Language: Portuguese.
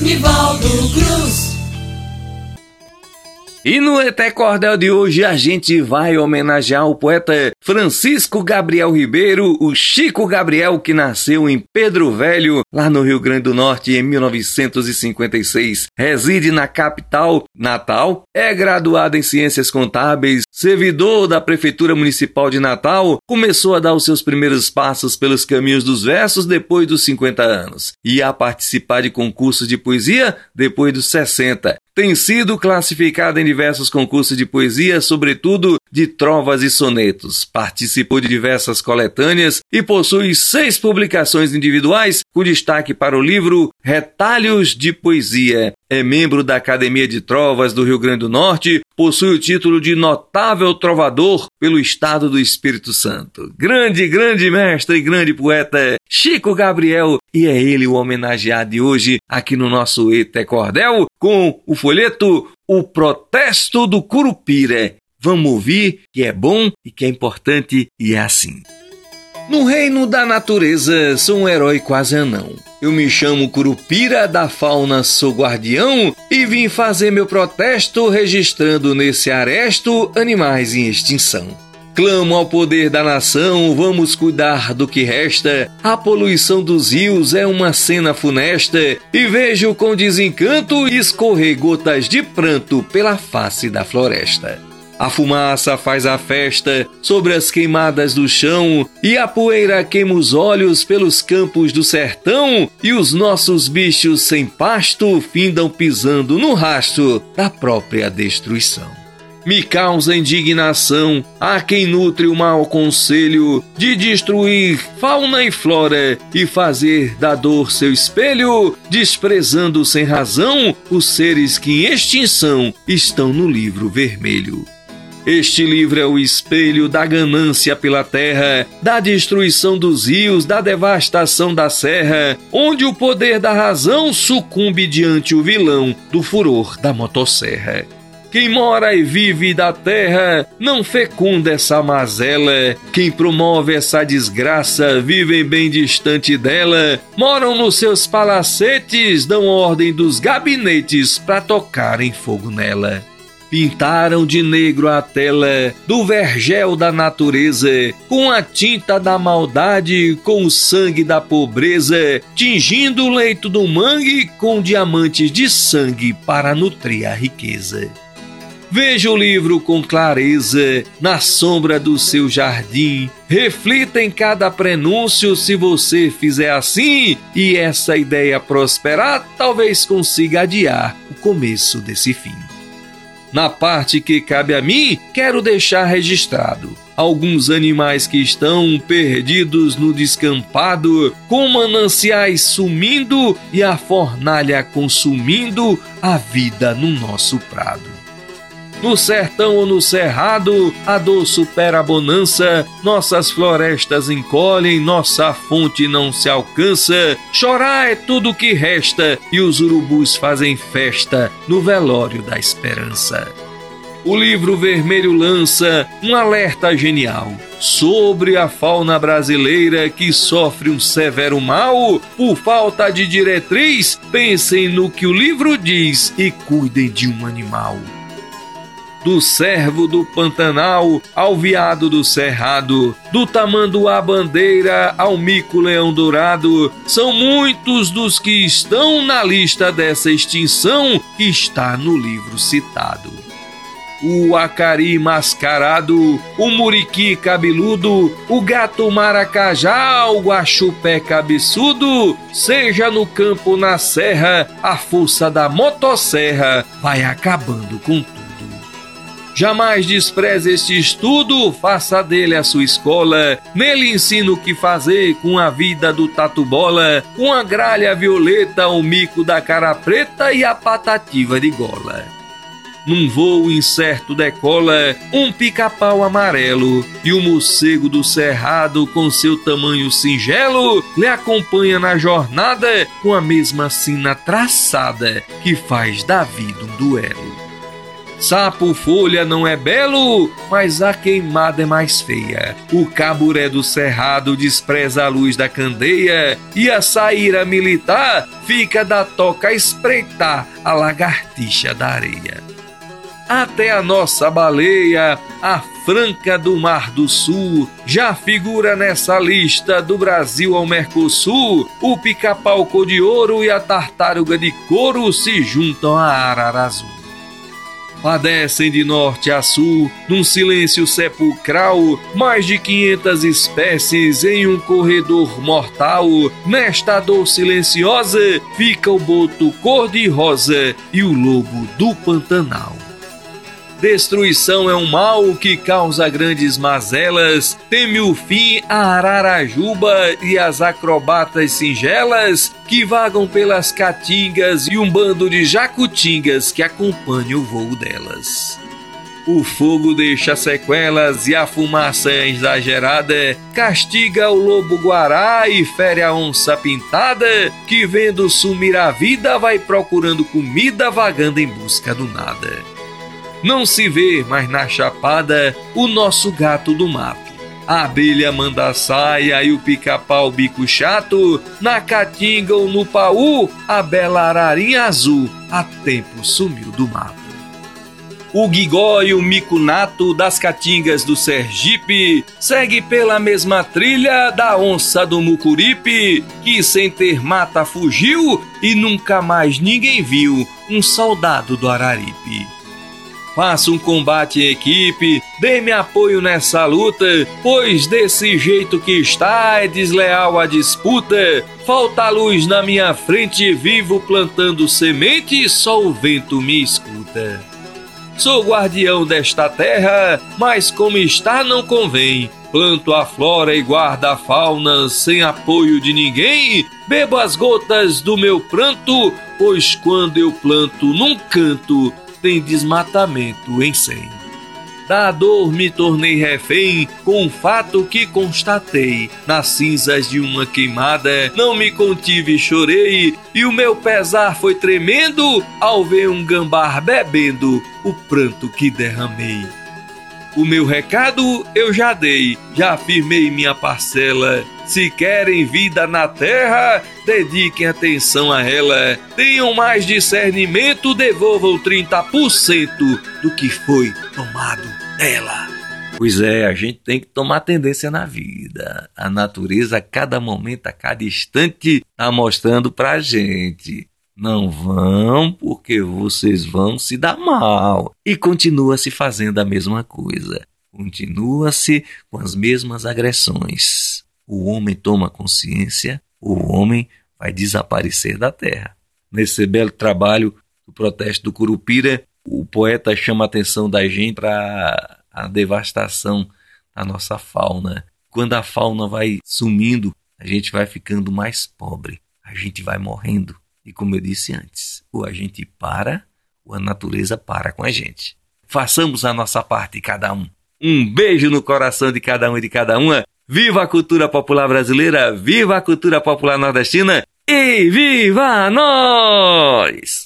Nivaldo Cruz. E no Eté Cordel de hoje a gente vai homenagear o poeta Francisco Gabriel Ribeiro, o Chico Gabriel, que nasceu em Pedro Velho, lá no Rio Grande do Norte, em 1956. Reside na capital, Natal, é graduado em Ciências Contábeis, servidor da Prefeitura Municipal de Natal, começou a dar os seus primeiros passos pelos caminhos dos versos depois dos 50 anos e a participar de concursos de poesia depois dos 60 tem sido classificado em diversos concursos de poesia, sobretudo de trovas e sonetos. Participou de diversas coletâneas e possui seis publicações individuais, com destaque para o livro Retalhos de Poesia. É membro da Academia de Trovas do Rio Grande do Norte, possui o título de notável trovador pelo estado do Espírito Santo. Grande, grande mestre e grande poeta Chico Gabriel, e é ele o homenageado de hoje aqui no nosso Ete Cordel com o folheto O Protesto do Curupira. Vamos ouvir que é bom e que é importante e é assim. No reino da natureza, sou um herói quase anão. Eu me chamo Curupira, da fauna sou guardião e vim fazer meu protesto registrando nesse aresto animais em extinção. Clamo ao poder da nação, vamos cuidar do que resta. A poluição dos rios é uma cena funesta e vejo com desencanto escorrer gotas de pranto pela face da floresta. A fumaça faz a festa sobre as queimadas do chão, e a poeira queima os olhos pelos campos do sertão, e os nossos bichos sem pasto findam pisando no rastro da própria destruição. Me causa indignação a quem nutre o mau conselho de destruir fauna e flora e fazer da dor seu espelho, desprezando sem razão os seres que em extinção estão no livro vermelho. Este livro é o espelho da ganância pela terra, da destruição dos rios, da devastação da serra, onde o poder da razão sucumbe diante o vilão do furor da motosserra. Quem mora e vive da terra não fecunda essa mazela. Quem promove essa desgraça vivem bem distante dela. Moram nos seus palacetes, dão ordem dos gabinetes para tocarem fogo nela. Pintaram de negro a tela do vergel da natureza, com a tinta da maldade, com o sangue da pobreza, tingindo o leito do mangue com diamantes de sangue para nutrir a riqueza. Veja o livro com clareza, na sombra do seu jardim. Reflita em cada prenúncio se você fizer assim, e essa ideia prosperar, talvez consiga adiar o começo desse fim. Na parte que cabe a mim, quero deixar registrado alguns animais que estão perdidos no descampado, com mananciais sumindo e a fornalha consumindo a vida no nosso prado. No sertão ou no cerrado, a dor supera a bonança, nossas florestas encolhem, nossa fonte não se alcança. Chorar é tudo que resta e os urubus fazem festa no velório da esperança. O livro vermelho lança um alerta genial sobre a fauna brasileira que sofre um severo mal por falta de diretriz. Pensem no que o livro diz e cuidem de um animal do servo do Pantanal ao viado do Cerrado, do tamanduá bandeira ao mico leão dourado, são muitos dos que estão na lista dessa extinção que está no livro citado o acari mascarado, o muriqui cabeludo, o gato maracajá, o guaxupé cabeçudo, seja no campo na serra, a força da motosserra vai acabando com tudo. Jamais despreze este estudo, faça dele a sua escola. Nele ensina o que fazer com a vida do tatu-bola, com a gralha violeta, o mico da cara preta e a patativa de gola. Num voo incerto decola um pica-pau amarelo e o morcego do cerrado, com seu tamanho singelo, lhe acompanha na jornada com a mesma sina traçada que faz da vida um duelo. Sapo folha não é belo, mas a queimada é mais feia. O caburé do cerrado despreza a luz da candeia e a saíra militar fica da toca a espreitar a lagartixa da areia. Até a nossa baleia, a franca do Mar do Sul, já figura nessa lista do Brasil ao Mercosul. O pica-pau de ouro e a tartaruga de couro se juntam a arara azul padecem de norte a sul, num silêncio sepulcral, mais de 500 espécies em um corredor mortal. Nesta dor silenciosa fica o boto cor-de-rosa e o lobo do Pantanal. Destruição é um mal que causa grandes mazelas. Teme o fim a Ararajuba e as acrobatas singelas que vagam pelas caatingas e um bando de jacutingas que acompanha o voo delas. O fogo deixa sequelas e a fumaça exagerada castiga o lobo guará e fere a onça pintada, que vendo sumir a vida vai procurando comida vagando em busca do nada. Não se vê mais na chapada o nosso gato do mato. A abelha manda saia e o pica-pau bico chato, na caatinga ou no paú, a bela ararinha azul há tempo sumiu do mato. O gigó e o micunato das caatingas do Sergipe segue pela mesma trilha da onça do Mucuripe, que sem ter mata fugiu e nunca mais ninguém viu um soldado do Araripe. Faça um combate em equipe, dê-me apoio nessa luta, pois desse jeito que está é desleal a disputa. Falta luz na minha frente, vivo plantando semente, só o vento me escuta. Sou guardião desta terra, mas como está não convém. Planto a flora e guardo a fauna sem apoio de ninguém. Bebo as gotas do meu pranto, pois quando eu planto num canto, tem desmatamento em 100. Da dor me tornei refém com um fato que constatei. Nas cinzas de uma queimada, não me contive e chorei, e o meu pesar foi tremendo ao ver um gambar bebendo o pranto que derramei. O meu recado eu já dei, já afirmei minha parcela. Se querem vida na terra, dediquem atenção a ela. Tenham mais discernimento, devolvam 30% do que foi tomado dela. Pois é, a gente tem que tomar tendência na vida. A natureza, a cada momento, a cada instante, está mostrando pra gente. Não vão porque vocês vão se dar mal. E continua se fazendo a mesma coisa. Continua-se com as mesmas agressões. O homem toma consciência, o homem vai desaparecer da terra. Nesse belo trabalho do protesto do Curupira, o poeta chama a atenção da gente para a devastação da nossa fauna. Quando a fauna vai sumindo, a gente vai ficando mais pobre, a gente vai morrendo. E como eu disse antes, ou a gente para, ou a natureza para com a gente. Façamos a nossa parte, cada um. Um beijo no coração de cada um e de cada uma. Viva a cultura popular brasileira, viva a cultura popular nordestina e viva nós!